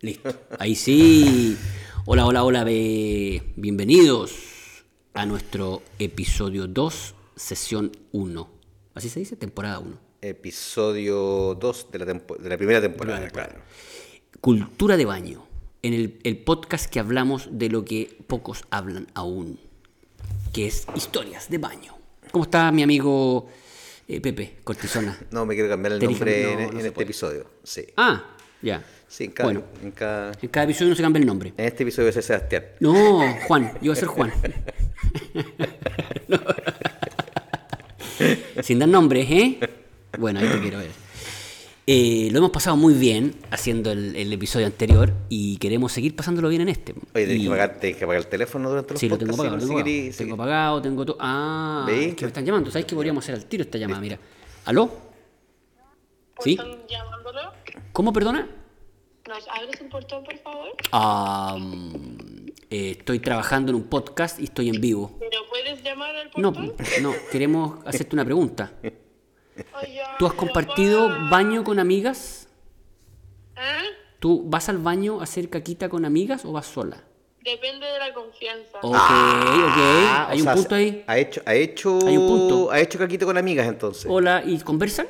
Listo. Ahí sí. Hola, hola, hola. be- Bienvenidos a nuestro episodio 2, sesión 1. ¿Así se dice? Temporada 1. Episodio 2 de la, tempo- de la primera temporada, claro. Cultura de baño. En el, el podcast que hablamos de lo que pocos hablan aún, que es historias de baño. ¿Cómo está mi amigo eh, Pepe Cortisona? No, me quiero cambiar el nombre no, en, no en se este puede. episodio. Sí. Ah, ya. Sí, en cada, Bueno, en cada- en cada episodio no se cambia el nombre. en este episodio voy a ser Sebastián. No, Juan, yo voy a ser Juan. No. Sin dar nombres, ¿eh? Bueno, ahí te quiero ver. Eh, lo hemos pasado muy bien haciendo el, el episodio anterior y queremos seguir pasándolo bien en este. Oye, tenés Y- que, pagar, tenés que pagar el teléfono durante los Sí, lo tengo podcasts, pagado, lo si tengo no, si pagado. Tengo pagado, tengo todo. Ah, ¿Veis? es que me están llamando. ¿Sabes que podríamos hacer al tiro esta llamada? Mira. ¿Aló? ¿Sí? ¿Están llamándolo? ¿Cómo, perdona? ¿Nos abres el portón, por favor? Eh, estoy trabajando en un podcast y estoy en vivo. ¿Pero puedes llamar al No, portón? no, queremos hacerte una pregunta. ¿Tú has compartido va. baño con amigas? ¿Eh? ¿Tú vas al baño a hacer caquita con amigas o vas sola? Depende de la confianza. Ok, Ah, ok. Hay o un sea, punto ahí. Ha hecho, ha hecho, Hay un punto. Ha hecho caquito con amigas entonces. Hola, ¿y conversan?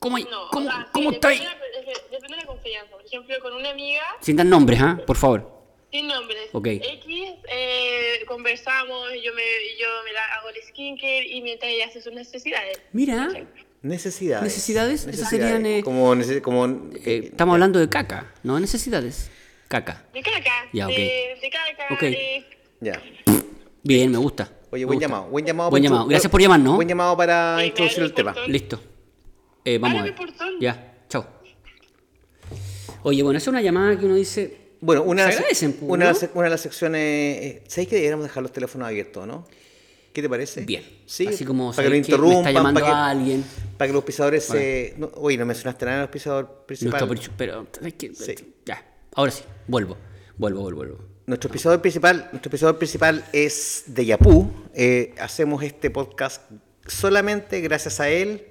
¿Cómo, hay- No, cómo, o sea, cómo estáis? de la- de- Depende de la confianza. Por ejemplo, con una amiga, Sin dar nombres, ¿ah? Por favor. sin nombres, Ok. X, eh, conversamos, yo me, yo me la hago el skincare y mientras ella hace sus necesidades. Mira, Necesidades. ¿Necesidades? Esas serían, eh, como, eh, estamos hablando de caca, no necesidades. Caca. De caca, Ya, ok. de, de caca, Ok. Ya. Bien, me gusta. Oye, me buen gusta. llamado. Buen llamado. Buen llamado. Gracias por llamar, ¿no? Buen llamado para Sí, introducir el tema. Listo. Eh, vamos a ver. Ya, chao. Oye, bueno, es una llamada que uno dice. Bueno, una, Se agradecen, pues, una, de ¿no? las- una de las secciones. eh, ¿Sabéis que deberíamos dejar los teléfonos abiertos, no? ¿Qué te parece? Bien. Sí, Así como para que lo interrumpan, está llamando para que, a alguien. para que los pisadores se. No, oye, no mencionaste nada del auspiciador principal. Nuestro, pero, ¿sabes qué? Sí. Ya, ahora sí, vuelvo. Vuelvo, vuelvo, vuelvo. Nuestro episodio principal, nuestro episodio principal es de Yapú. Eh, hacemos este podcast solamente gracias a él.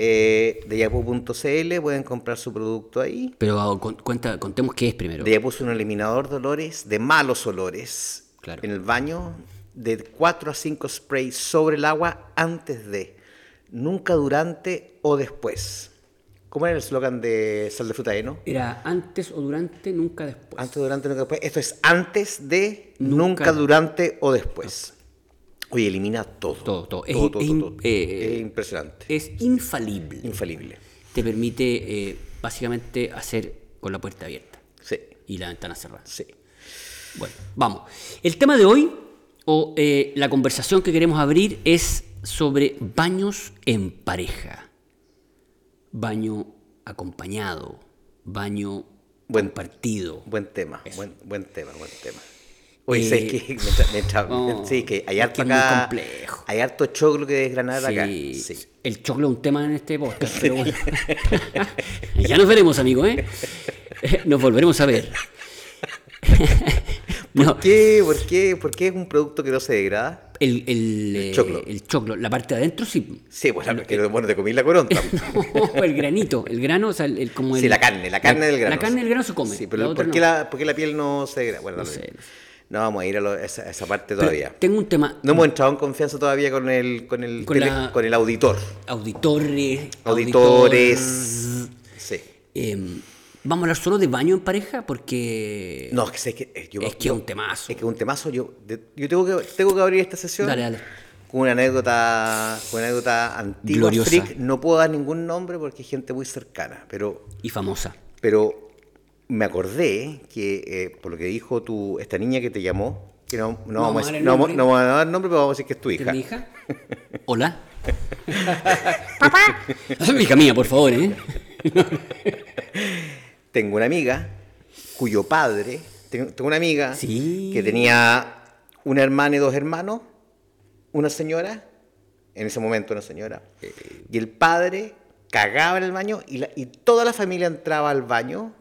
Eh, de Yapu.cl pueden comprar su producto ahí. Pero ah, con- cuenta, contemos qué es primero. De Yapú es un eliminador de olores, de malos olores. Claro. En el baño, de 4 a 5 sprays sobre el agua antes de, nunca durante o después. ¿Cómo era el eslogan de Sal de Fruta Eno? Era antes o durante, nunca después. Antes, durante, nunca después. Esto es antes de, Nunca. nunca, durante o después. Oye, elimina todo. Todo, todo. Es- Todo, todo, es eh, es impresionante. Es infalible. Infalible. Te permite eh, básicamente hacer con la puerta abierta Sí, y la ventana cerrada. sí. Bueno, vamos. El tema de hoy, o eh, la conversación que queremos abrir, es sobre baños en pareja. Baño acompañado, baño Buen- compartido. Buen tema, buen, buen tema, buen tema. Eh, Oye, ¿sabes qué? Mientras- mientras- no, sí, que hay harto muy complejo. Hay harto choclo que desgranar acá. Sí, Sí. El choclo es un tema en este podcast, pero bueno. ya nos veremos, amigo, ¿eh? Nos volveremos a ver. No, ¿Por qué? ¿Por qué? ¿Por qué es un producto que no se degrada? el, el, eh, choclo. el choclo, la parte de adentro sí. Sí, pues la- que bueno, te comí la coronta. el granito, el grano, o sea, el, el- como el, Sí, la carne, la carne del grano. La carne del grano se come. Sí, pero ¿por qué, no. la, por qué la piel no se degrada? Bueno, No no, sé. No vamos a ir a, lo- a esa, a esa parte Pero todavía. Tengo un tema. No hemos entrado en confianza todavía con el, con el, Con tele- la- con el auditor. Auditores. Auditores. auditor, Sí. em, Vamos a hablar solo de baño en pareja porque. No, es que, que eh, yo, Es que yo- es un temazo. Es que es un temazo. Yo, yo tengo, que, tengo que abrir esta sesión Dale, dale. con una anécdota, con una anécdota antigua, Gloriosa. freak. No puedo dar ningún nombre porque es gente muy cercana, pero, Y famosa. pero me acordé que, eh, por lo que dijo tu, esta niña que te llamó, que no, no, No vamos, a decir- no, vamos- nombre. no vamos a dar nombre, pero vamos a decir que es tu ¿Es hija. mi hija? Hola. Papá. hija mía, por favor, ¿eh? Tengo una amiga cuyo padre, tengo, tengo una amiga Sí. que tenía una hermana y dos hermanos, una señora, en ese momento una señora, y el padre cagaba en el baño y, la- y toda la familia entraba al baño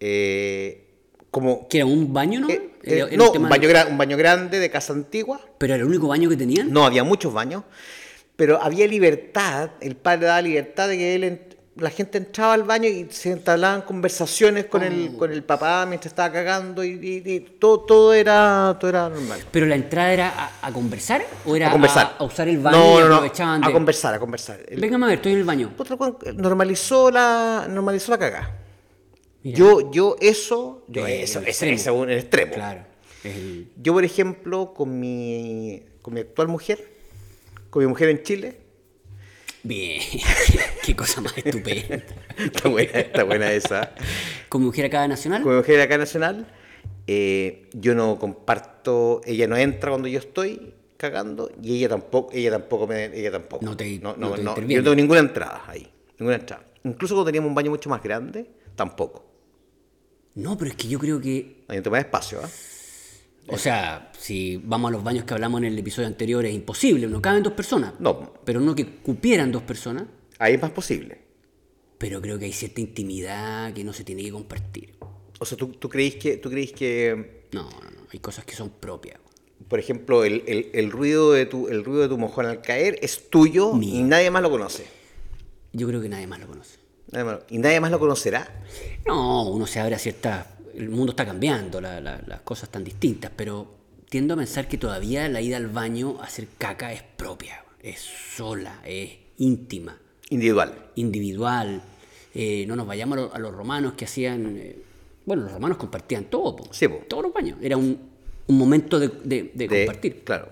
eh, como... Que era un baño, ¿no? eh, eh, era no, un baño, de- un baño grande de casa antigua, Pero era el único baño que tenían. no había muchos baños, pero había libertad, el padre daba libertad de que él la gente entraba al baño y se entablaban conversaciones con, Oh. el, con el papá mientras estaba cagando y, y- y todo, todo, era, todo era normal. ¿Pero la entrada era a, a conversar o era a conversar. a, a usar el baño No, no, no, a conversar, a conversar. El- Venga, a ver, estoy en el baño. Normalizó la, normalizó la cagada. Mira. Yo, yo eso, yo eso, el extremo. ese es un extremo. Claro. es el- Yo, por ejemplo, con mi, con mi actual mujer, con mi mujer en Chile, Bien. Qué cosa más estupenda. está buena, está buena esa. Con mi mujer acá nacional. Con mi mujer acá nacional, eh, yo no comparto, ella no entra cuando yo estoy cagando y ella tampoco, ella tampoco me, ella tampoco. No te- no, no no, te yo no tengo ninguna entrada ahí, ninguna entrada. Incluso cuando teníamos un baño mucho más grande, tampoco. No, pero es que yo creo que. Hay un tema de espacio, ¿ah? O sea, si vamos a los baños que hablamos en el episodio anterior, es imposible, no caben dos personas. No. Pero no que cupieran dos personas. Ahí es más posible. Pero creo que hay cierta intimidad que no se tiene que compartir. O sea, ¿tú, tú creís que, tú creís que No, no, no. Hay cosas que son propias. por ejemplo, el, el- el ruido de tu, el ruido de tu mojón al caer es tuyo y nadie más lo conoce? Yo creo que nadie más lo conoce. Lo- ¿Y nadie más lo conocerá? No, uno se abre a ciertas... El mundo está cambiando, la- la- las cosas están distintas, pero tiendo a pensar que todavía la ida al baño a hacer caca es propia, es sola, es íntima, Individual. individual. Eh, no nos vayamos a, lo- a los romanos que hacían... eh, bueno, los romanos compartían todo, po. Sí, po. todos los baños. Era un, un momento de, de- de De- compartir. Claro.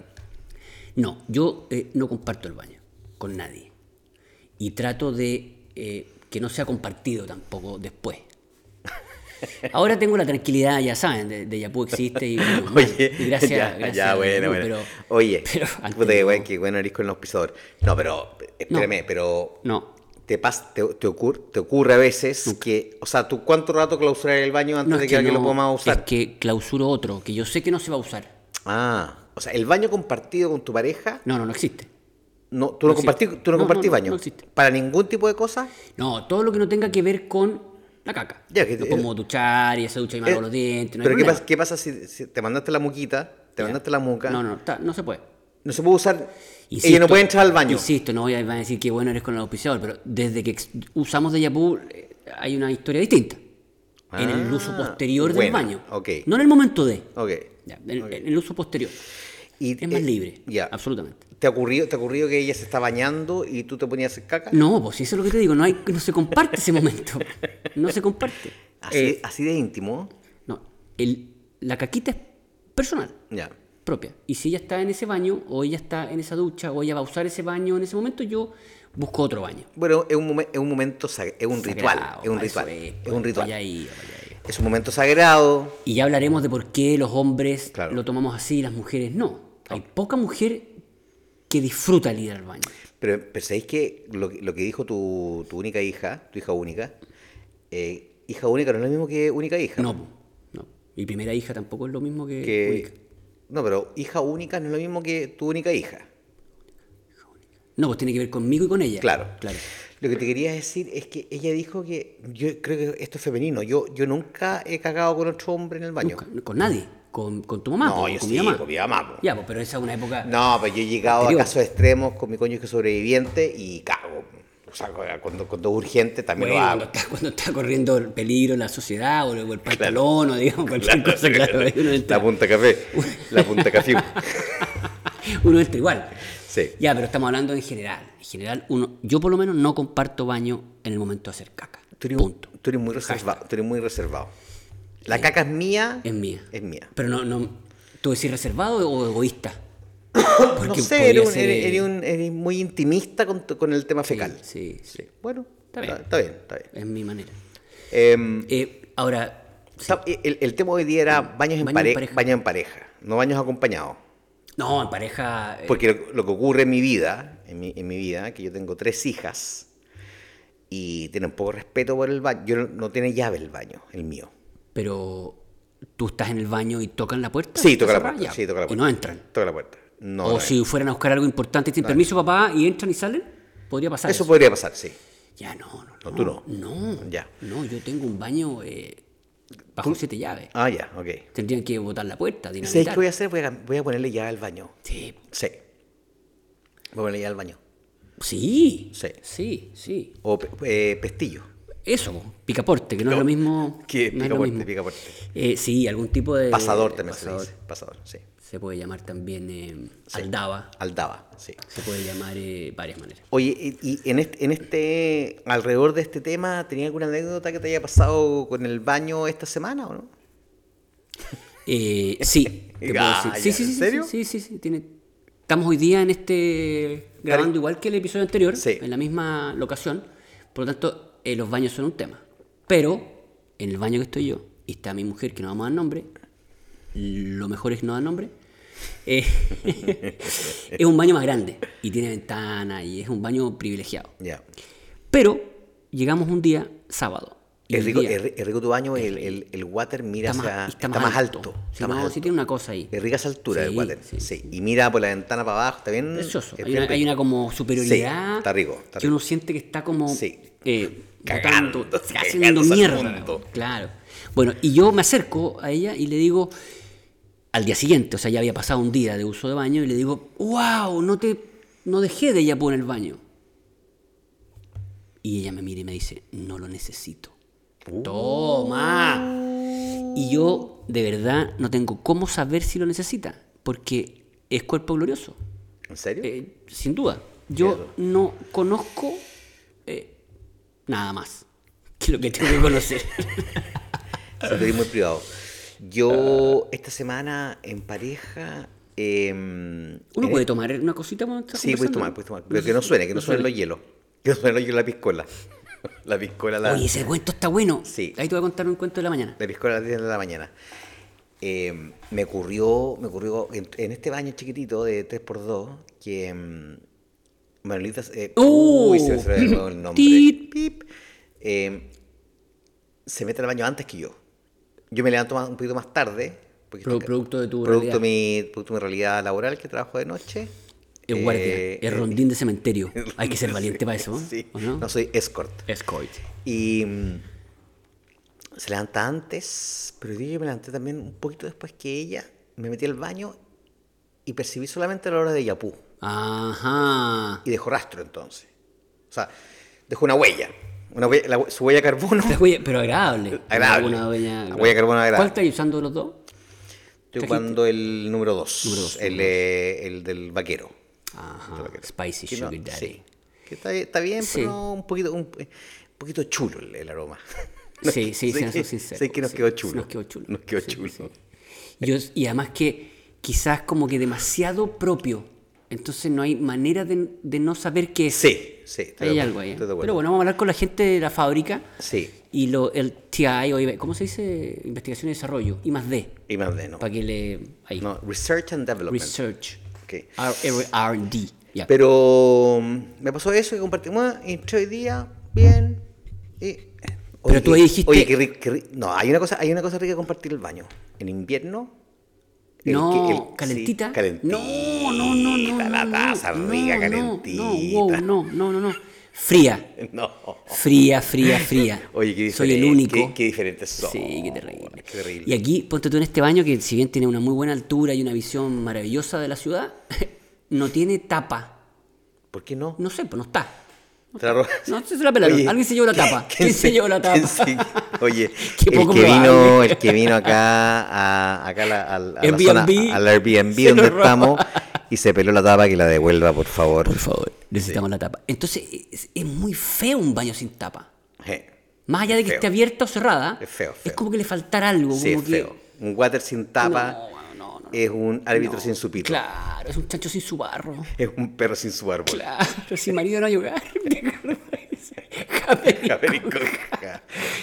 No, yo eh, no comparto el baño con nadie. Y trato de eh, que no sea compartido tampoco después. Ahora tengo la tranquilidad, ya saben, de, de Yapú existe y, bueno, Oye, y gracias, ya, gracias ya, a bueno, Yapú, bueno. Pero, Oye, pero puta que bueno, que bueno eres con el auspiciador. No, pero, espérame, pero No, te, pas- te, te ocurre, te ocurre a veces que, o sea, ¿tú cuánto rato clausurar el baño antes no de que, que, alguien no, lo podamos usar? es que clausuro otro, que yo sé que no se va a usar. Ah, o sea, el baño compartido con tu pareja, No, no, no existe. No, tú no, No compartís, no no, baño. Para ningún tipo de cosa. No, todo lo que no tenga que ver con la caca. Ya, que- No como duchar y ese ducha y me Eh, lavo los dientes. Pero ¿qué pasa, qué pasa si, si te mandaste la muquita, te Ya. mandaste la muca? No, no, no se puede. No se puede usar. Insisto, ella no puede entrar al baño. Insisto, no voy a, decir que bueno eres con el auspiciador, pero desde que usamos de Yapú eh, hay una historia distinta. en el Ah, uso posterior del baño. No en el momento de. Ok. Ya, en, en el uso posterior. Y, Es más eh, libre. Ya. Absolutamente. ¿Te ha, ocurrido, ¿Te ha ocurrido que ella se está bañando y tú te ponías a hacer caca? No, pues eso es lo que te digo, no, hay, no se comparte ese momento. No se comparte. Así, Eh, así de íntimo. no, el, la caquita es personal. Ya. propia. Y si ella está en ese baño, o ella está en esa ducha, o ella va a usar ese baño en ese momento, yo busco otro baño. Bueno, es un, es un momento, es un ritual. Sagrado, Es un ritual. es, Es un ritual. vaya ahí, vaya ahí. Es un momento sagrado. Y ya hablaremos de por qué los hombres Claro. lo tomamos así y las mujeres no. Hay poca mujer que disfruta el ir al baño. Pero, pero ¿sabéis que lo, que- lo que dijo tu, tu única hija, tu hija única, eh, hija única no es lo mismo que única hija? No, no. Mi primera hija tampoco es lo mismo que, Que, única. no, pero hija única no es lo mismo que tu única hija. No, pues tiene que ver conmigo y con ella. Claro. Claro. Lo que te quería decir es que ella dijo que, yo creo que esto es femenino, yo, yo nunca he cagado con otro hombre en el baño. Nunca, con nadie. Con, con tu mamá. No, po, yo con sí, mi mamá. con mi mamá, po. Ya, pero esa es una época. No, pero yo he llegado Anterior. a casos extremos con mi cónyuge sobreviviente y cago. O sea, cuando, cuando es urgente también Bueno, lo cuando hago. está, cuando está corriendo el peligro en la sociedad o el, pantalón o digamos cualquier cosa, claro, uno entra, La punta café. La punta café. uno entra igual. Sí. Ya, pero estamos hablando en general. En general, uno, yo por lo menos no comparto baño en el momento de hacer caca. Tú eres, Punto. tú eres muy reservado. Tú eres muy reservado. La caca es mía. Es mía. Es mía. Pero no, no, ¿tú decís reservado o egoísta? no sé, eres, un- ser, eres- eh, eres un- eres muy intimista con, con el tema fecal. Sí, sí, Bueno, Está está, bien. está bien. Está bien. es mi manera. Em, Eh, ahora, está- el, el tema hoy día era baños en, Baño en pare- pareja. baños en pareja, no baños acompañados. no, en pareja... eh, Porque lo, lo que ocurre en mi vida, en mi, en mi vida, que yo tengo tres hijas y tienen poco respeto por el baño. Yo no, no tiene llave el baño, el mío. Pero tú estás en el baño y tocan la puerta. Sí, ¿Está toca la puerta. Ya. Sí, toca la Y puerta. no entran. Toca la puerta. No, o no si fueran a buscar algo importante sin permiso, papá, y entran y salen, podría pasar. Eso Eso, podría pasar, sí. Ya, no, no, no. No, tú no. No, Ya. No, yo tengo un baño eh, bajo siete llaves. Ah, ya, ok. Tendrían que botar la puerta, ¿Sabes dinamitar. qué voy a hacer? Voy a, voy a ponerle llave al baño. Sí. Sí. Voy a ponerle llave al baño. Sí, Sí. sí, sí. O eh, pestillo. Eso, po, picaporte, que no, es lo mismo. ¿qué? no Picaporte, mismo. picaporte. Eh, sí, algún tipo de. Pasador también pasador. se dice. Pasador, sí. Se puede llamar también eh, Sí. aldaba. Aldaba, sí. Se puede llamar eh, varias maneras. Oye, y, y en, este, en este, alrededor de este tema, ¿tenía alguna anécdota que te haya pasado con el baño esta semana o no? Eh, sí, te puedo Ah, decir. Sí, ya, sí, ¿en sí, serio? Sí, sí, sí. Tiene... Estamos hoy día en este. grabando igual que el episodio anterior, Sí. en la misma locación. Por lo tanto, eh, los baños son un tema. Pero, en el baño que estoy yo, y está mi mujer, que no vamos a dar nombre, lo mejor es no dar nombre. eh, es un baño más grande y tiene ventana y es un baño privilegiado. Ya. Pero llegamos un día sábado. y Es rico, día es, ri- es rico tu baño, el, el, el water mira está, hacia, más, está, más alto. Sí, está no, más sí alto. tiene una cosa ahí. Es rica esa altura el Sí, water. sí, Sí, Y mira por la ventana para abajo, está bien. Precioso. Hay una, hay rico. una como superioridad. Sí, está rico, está que rico. uno siente que está como Sí. Eh, Cagando, haciendo mierda. Claro. Bueno, y yo me acerco a ella y le digo, al día siguiente, o sea, ya había pasado un día de uso de baño, y le digo, wow, no te no dejé de ella en el baño. Y ella me mira y me dice, no lo necesito. Uh. Toma. Y yo, de verdad, no tengo cómo saber si lo necesita, porque es cuerpo glorioso. ¿En serio? Eh, sin duda. Yo Miedo. no conozco eh, nada más que lo que tengo que conocer. Eres muy privado. Yo esta semana en pareja. em, Uno puede tomar una cosita cuando está Sí, puedes tomar, ¿no? puedes tomar. Pero que no suene, que no suenen los hielos. Que no suenen los hielos la piscola. La piscola la. Oye, ese cuento está bueno. Sí. Ahí te voy a contar un cuento de la mañana. La piscola a las 10 de la mañana. Eh, me ocurrió, me ocurrió en, en este baño chiquitito de 3x2 que mm, Manuelita, eh, ¡Uh! uy, se me el nombre. Pip. Eh, se mete al baño antes que yo. Yo me levanto más- un poquito más tarde. porque Pro- producto de tu producto realidad. mi, producto de mi realidad laboral que trabajo de noche. Es guardia, Eh, es eh, rondín de cementerio. Hay que ser valiente para eso, ¿no? Sí, ¿o no? no soy escort. Escort. Y mm, se levanta antes, pero yo me levanté también un poquito después que ella. Me metí al baño y percibí solamente la hora de Yapú. Ajá. Y dejó rastro entonces. O sea, dejó una huella. Una huella- la su huella de carbono. Huella- Pero agradable. Agradable. Una huella- La huella de carbono agradable. ¿Cuál estáis usando los dos? Estoy jugando el número 2. Número dos, el, eh, el del vaquero. Ajá. vaquero. Spicy Que no- Sugar Daddy. sí, que está, está bien, Sí. pero un poquito, un, un poquito chulo el, el aroma. Sí, sí, Sé que- sinceros. sé que nos sí, quedó chulo. Nos quedó chulo. Nos quedó Sí, chulo. sí. Yo- y además que quizás como que demasiado propio. Entonces no hay manera de, de no saber qué es. Sí, sí. de Hay algo ahí. ¿eh? de acuerdo. Pero bueno, vamos a hablar con la gente de la fábrica. Sí, Y lo, el TI, ¿cómo se dice? Investigación y desarrollo. I más D. y más de no. Para que le... Ahí. No, Research and Development. Research. Ok. R- R&D. Ya. Pero mm, me pasó eso y compartimos. Entré hoy día, bien. Y, Pero tú ahí dijiste- Oye, qué ri- No, hay una, cosa, hay una cosa rica compartir el baño. En invierno. El no, que- el- calentita. sí, calentita. No, no, no, no. La no, taza no, rica, no, calentita. No, wow, no, no, no, no. Fría. No. Fría, fría, fría. Oye, qué Soy el único. Qué, qué diferentes son. Sí, qué terrible. Qué terrible. Y aquí, ponte tú en este baño que si bien tiene una muy buena altura y una visión maravillosa de la ciudad, no tiene tapa. ¿Por qué no? No sé, pues no está. Te la No, se la pelaron. Oye, Alguien se llevó la ¿quién- tapa. ¿Quién se llevó la tapa? se- Oye, Qué el que, vino, el que vino acá, a, acá a la, a a la zona, al Airbnb donde estamos y se peló la tapa, que la devuelva, por favor. Por favor, necesitamos la tapa. Entonces, es, es muy feo un baño sin tapa. Más allá de que Feo. esté abierta o cerrada, Es feo, feo. como que le faltara algo. Sí, como es que, feo. Un water sin tapa No, no, no, es un árbitro sin su pito. Claro, es un chancho sin su barro. Es un perro sin su árbol. Claro, sin marido no hay hogar.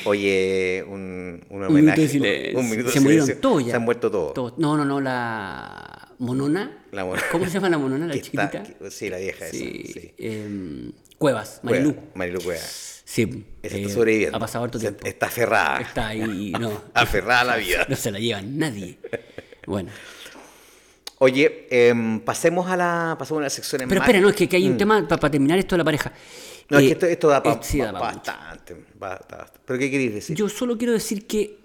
Oye, un, un Un homenaje. minuto de silencio. Un minuto se de murieron silencio. todos ya. Se han muerto todos. No, no, no, la monona. La monona. ¿Cómo se llama la monona, la Que está- chiquitita? que- sí, la vieja Sí, esa. Sí. em, Cuevas, Cueva, Marilú. Marilu Cueva. Sí. Esa eh, está sobreviviendo. Ha pasado harto Se- tiempo. Está aferrada. Está ahí, no. Aferrada a la vida. No se la lleva nadie. Bueno. Oye, em, pasemos a la pasemos a la sección en Pero espera, no, es que, que hay un tema para terminar esto de la pareja. Mm. No, es Eh, que esto, esto da para eh, sí, da pa mucho. bastante, bastante. ¿Pero qué queréis decir? Yo solo quiero decir que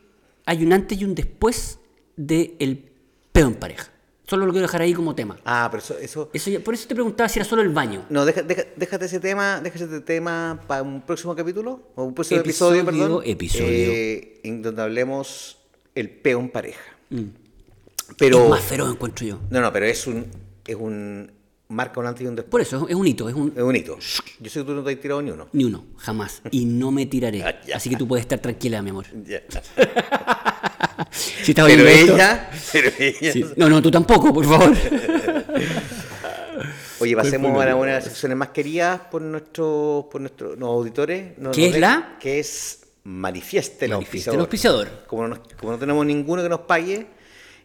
hay un antes y un después del pedo en pareja. Solo lo quiero dejar ahí como tema. Ah, pero eso... eso Eso ya- por eso te preguntaba si era solo el baño. no, deja- deja- déjate ese tema, déjate ese tema para un próximo capítulo, o un próximo Episodio, episodio, perdón. episodio. eh, en donde hablemos el peo en pareja. Pero... Es más feroz, encuentro yo. No, no, pero es un... Es un... Marca un antes y un después. Por eso, es un hito, es un... Es un hito. Yo sé que tú no te has tirado ni uno. Ni uno, jamás. Y no me tiraré. Ah. Así que tú puedes estar tranquila, mi amor. Ya. Si estás Pero oyendo esto- ella... Pero ella... Sí. No, no, tú tampoco, por favor. Oye, pasemos a una de las secciones más queridas por nuestros por nuestros no, auditores. no- ¿Qué no es la? Que es Manifieste el Manifieste auspiciador. el auspiciador. Como no, como no tenemos ninguno que nos pague,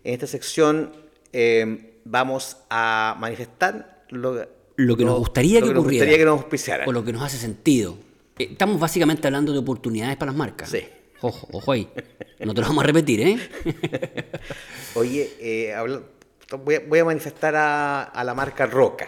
en esta sección eh, vamos a manifestar lo, Lo que nos gustaría lo que ocurriera. gustaría que nos. O lo que nos hace sentido. Eh, Estamos básicamente hablando de oportunidades para las marcas. Sí. Ojo, ojo ahí. No te lo vamos a repetir, ¿eh? Oye, eh, habla- voy, a, voy a manifestar a, a la marca Roca.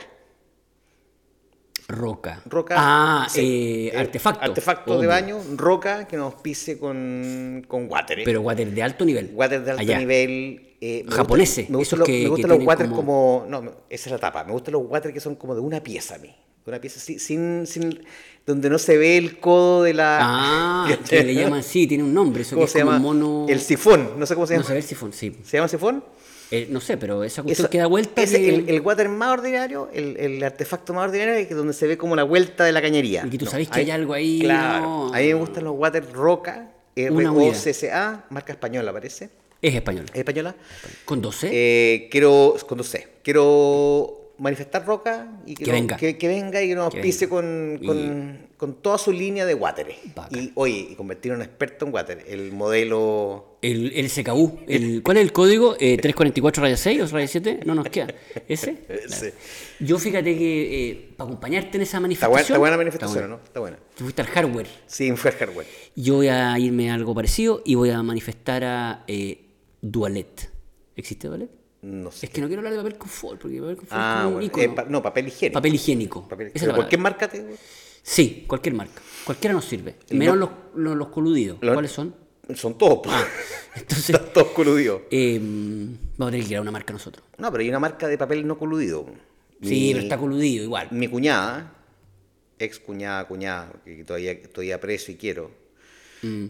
Roca. Roca. Ah, sí, eh, eh, artefacto. Artefacto de baño, Roca, que nos pise con, con water. Pero water de alto nivel. Water de alto Allá. nivel. eh, me Japoneses, gusta- Me gustan que- los, me que gustan los tienen water como- como... No, esa es la tapa. Me gustan los water que son como de una pieza a mí. De una pieza sin, sin, sin- Donde no se ve el codo de la... Ah, que le llaman, sí, tiene un nombre. Eso que ¿Cómo es se llama? mono. El sifón. No sé cómo se No llama. sé ver sifón, sí. ¿Se llama sifón? Eh, no sé, pero esa cuestión Eso- que da vuelta. ese- que- el, el water más ordinario, el, el artefacto más ordinario, es que donde se ve como la vuelta de la cañería. Y que tú sabes que hay algo ahí, Claro. no. A mí me gustan los water Roca. R-O-C-C-A, marca española, parece. Es español. ¿Es española? Con 12. Eh, quiero, con dos C, quiero manifestar Roca y que, venga. que, que venga y que nos auspice con, con, con toda su línea de water. Y oye, y convertir en un experto en water. El modelo. El, el SKU. El, ¿Cuál es el código? Eh, ¿344 raya 6 o raya 7? No nos queda. ¿Ese? Yo fíjate que eh, para acompañarte en esa manifestación. está buena la manifestación, está ¿no? Está buena. Tú fuiste al hardware. Sí, fue hardware. Yo voy a irme a algo parecido y voy a manifestar a eh, Dualet. ¿Existe Dualet? No sé. Es que no quiero hablar de papel confort, porque papel confort es Ah, como un bueno. Eh, pa- no, papel higiénico. Papel higiénico. Papel- es la ¿Por qué palabra. marca te.? Sí, cualquier marca. Cualquiera nos sirve. Menos no- los, los, los coludidos. Lo- ¿Cuáles son? Son todos. pues. Entonces, Están todos coludidos. eh, vamos a tener que ir a una marca nosotros. No, pero hay una marca de papel no coludido. Sí, pero está coludido igual. Mi cuñada, ex cuñada, cuñada, que todavía, todavía aprecio y quiero.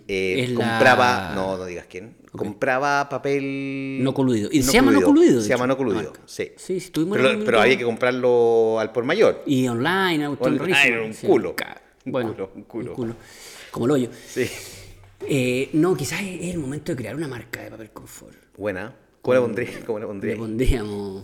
Eh, Es la- compraba, no, no digas quién, compraba papel... No coludido. Y se llama no coludido, Se llama no coludido, la marca. sí. Sí, sí, tuvimos pero, había que comprarlo al por mayor. Y online, cuestión Online, un culo. Un Bueno, culo, un culo. Como el hoyo. Sí. Eh, no, quizás es el momento de crear una marca de papel confort. Buena. ¿Cómo le pondría? ¿Cómo pondría? Le pondríamos.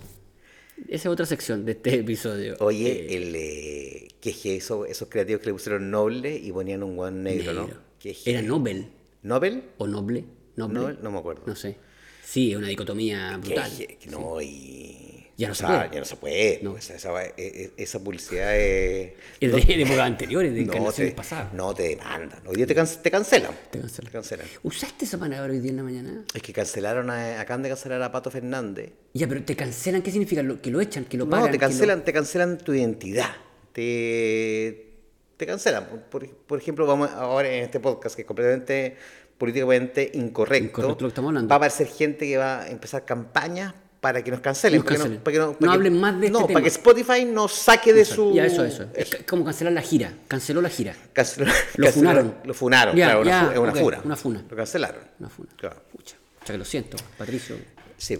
Esa es otra sección de este episodio. Oye, el, eh, ¿qué es que eso, esos creativos que le pusieron noble y ponían un guan negro, Negro. ¿no? ¿Qué es Era Nobel ¿Nobel? o Noble. Noble. Nobel, no me acuerdo. No sé. Sí, es una dicotomía brutal. no, y... Ya no o se sea, puede. Ya no se puede. No. Esa, esa, e- e- esa publicidad es... Es no- de, de épocas anteriores, de no encarnaciones te, pasadas. no te demandan. Hoy día te, can- te cancelan. Te cancelan. cancelan. ¿Usaste esa palabra hoy día en la mañana? Es que cancelaron a, acaban de cancelar a Pato Fernández. Ya, pero te cancelan, ¿qué significa? Lo- ¿Que lo echan? ¿Que lo pagan? No, te lo- cancelan, te cancelan tu identidad. Te, te cancelan. Por, por ejemplo, vamos ahora en este podcast que es completamente políticamente incorrecto. Incorrecto lo que estamos hablando. Va a aparecer gente que va a empezar campañas para que nos cancelen. Nos para que cancelen. para que No para que- hablen más de este No, tema. para que Spotify nos saque de su... Ya, eso, eso. Es ca- como cancelar la gira. Canceló la gira. Canceló- Lo canceló- funaron. Lo funaron, Ya, claro, ya, es una ok, funa. una funa. Lo cancelaron. Una funa. Claro. Pucha. O sea que lo siento, Patricio. Sí.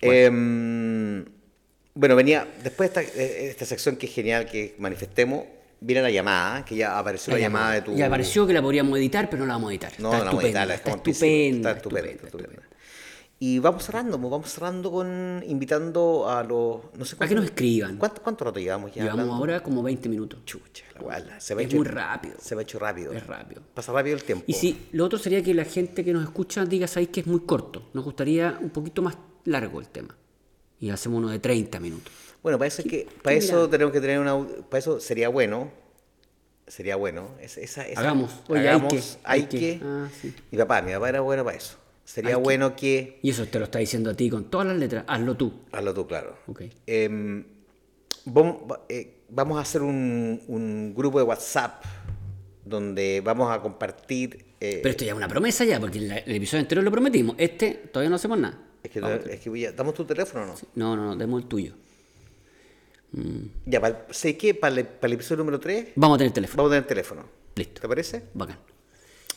Em, bueno, venía, después de esta, de esta sección que es genial que manifestemos, viene la llamada, que ya apareció la, llamada de tu... Ya apareció que la podríamos editar, pero no la vamos a editar. No, está no la vamos a editar, está principio. estupenda, Está estupenda, está estupenda. Y vamos cerrando, pues, vamos cerrando con invitando a los... No sé A que nos escriban. ¿Cuánto, cuánto rato llevamos ya? Llevamos hablando? ahora como 20 minutos. Chucha, la guala. Se va Es hecho- muy rápido. Se va hecho rápido. Es rápido. Pasa rápido el tiempo. Y si lo otro sería que la gente que nos escucha diga, sabéis que es muy corto. Nos gustaría un poquito más largo el tema. Y hacemos uno de 30 minutos. Bueno, para eso, es que, para eso mirada? tenemos que tener una... Para eso sería bueno... Sería bueno. es- Esa, esa- Hagamos. Oye, hay hagamos, que, hay que. que. Ah, sí. Mi papá, mi papá era bueno para eso. Sería Hay bueno que... Y eso te lo está diciendo a ti con todas las letras. Hazlo tú. Hazlo tú, claro. Ok. Em, eh, vamos a hacer un, un grupo de WhatsApp donde vamos a compartir... eh, Pero esto ya es una promesa ya, porque el episodio anterior lo prometimos. Este todavía no hacemos nada. Es que, es que voy a- ¿Damos tu teléfono o no? No, no, no, demos el tuyo. Ya, para, ¿sé qué? Para el, para el episodio número 3 Vamos a tener teléfono. vamos a tener teléfono. Listo. ¿Te parece? Bacán.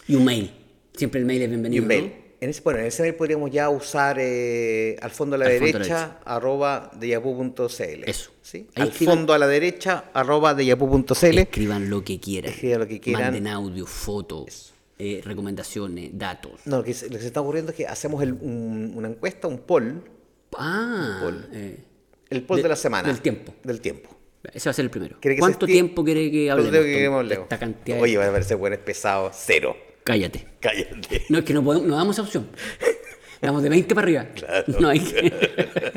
Y un mail. Siempre el mail es Y bienvenido. un mail. ¿no? En ese, bueno, en ese mail podríamos ya usar eh, al fondo a la Al fondo a la derecha, arroba deyapu.cl. Eso. ¿Sí? Ahí Al escriban- fondo a la derecha, arroba deyapu.cl. Escriban lo que quieran. Escriban lo que quieran. Manden audio, fotos, eh, recomendaciones, datos. No, lo que, se- lo que se está ocurriendo es que hacemos el- un- una encuesta, un poll, Ah, poll. eh, el poll de, De- la semana. del tiempo. Del tiempo. ese va a ser el primero. ¿Quiere que ¿Cuánto tiempo quiere que ¿Cuánto hablemos? que esta cantidad Oye, va a parecer bueno, es pesado. Cero. Cállate. Cállate. No, es que no, podemos, no damos esa opción. Damos de 20 para arriba. No hay que...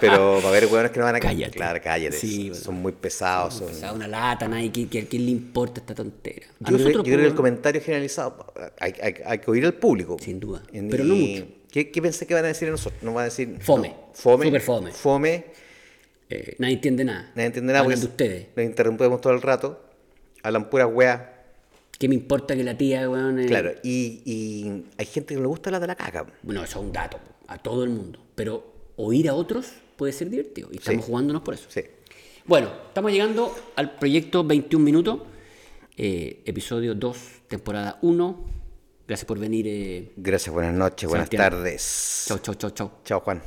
Pero va a haber hueones que no van a Cállate. Claro, cállate. Sí, son, muy pesados. Son... Una lata, nadie, que, ¿quién le importa esta tontera? A Yo, creo, que- nosotros, yo creo que el comentario generalizado hay, hay- hay que oír al público. Sin duda, Y- pero no mucho. ¿Qué, qué pensé que van a decir a nosotros? No van a decir. Fome. no, fome. Súper fome. Fome. eh, nadie entiende nada. Nadie entiende nada Hablan porque de ustedes. Nos interrumpimos todo el rato. Hablan puras weas. ¿Qué me importa que la tía, weón? eh, Claro. Y, y hay gente que le gusta la de la caca. Bueno, eso es un dato, a todo el mundo. Pero oír a otros puede ser divertido. Y estamos Sí. jugándonos por eso. Sí. Bueno, estamos llegando al proyecto 21 minutos, eh, episodio 2, temporada 1. Gracias por venir. eh. Gracias, buenas noches, buenas tardes. Chau, chau, chau, chau. Chao, Juan.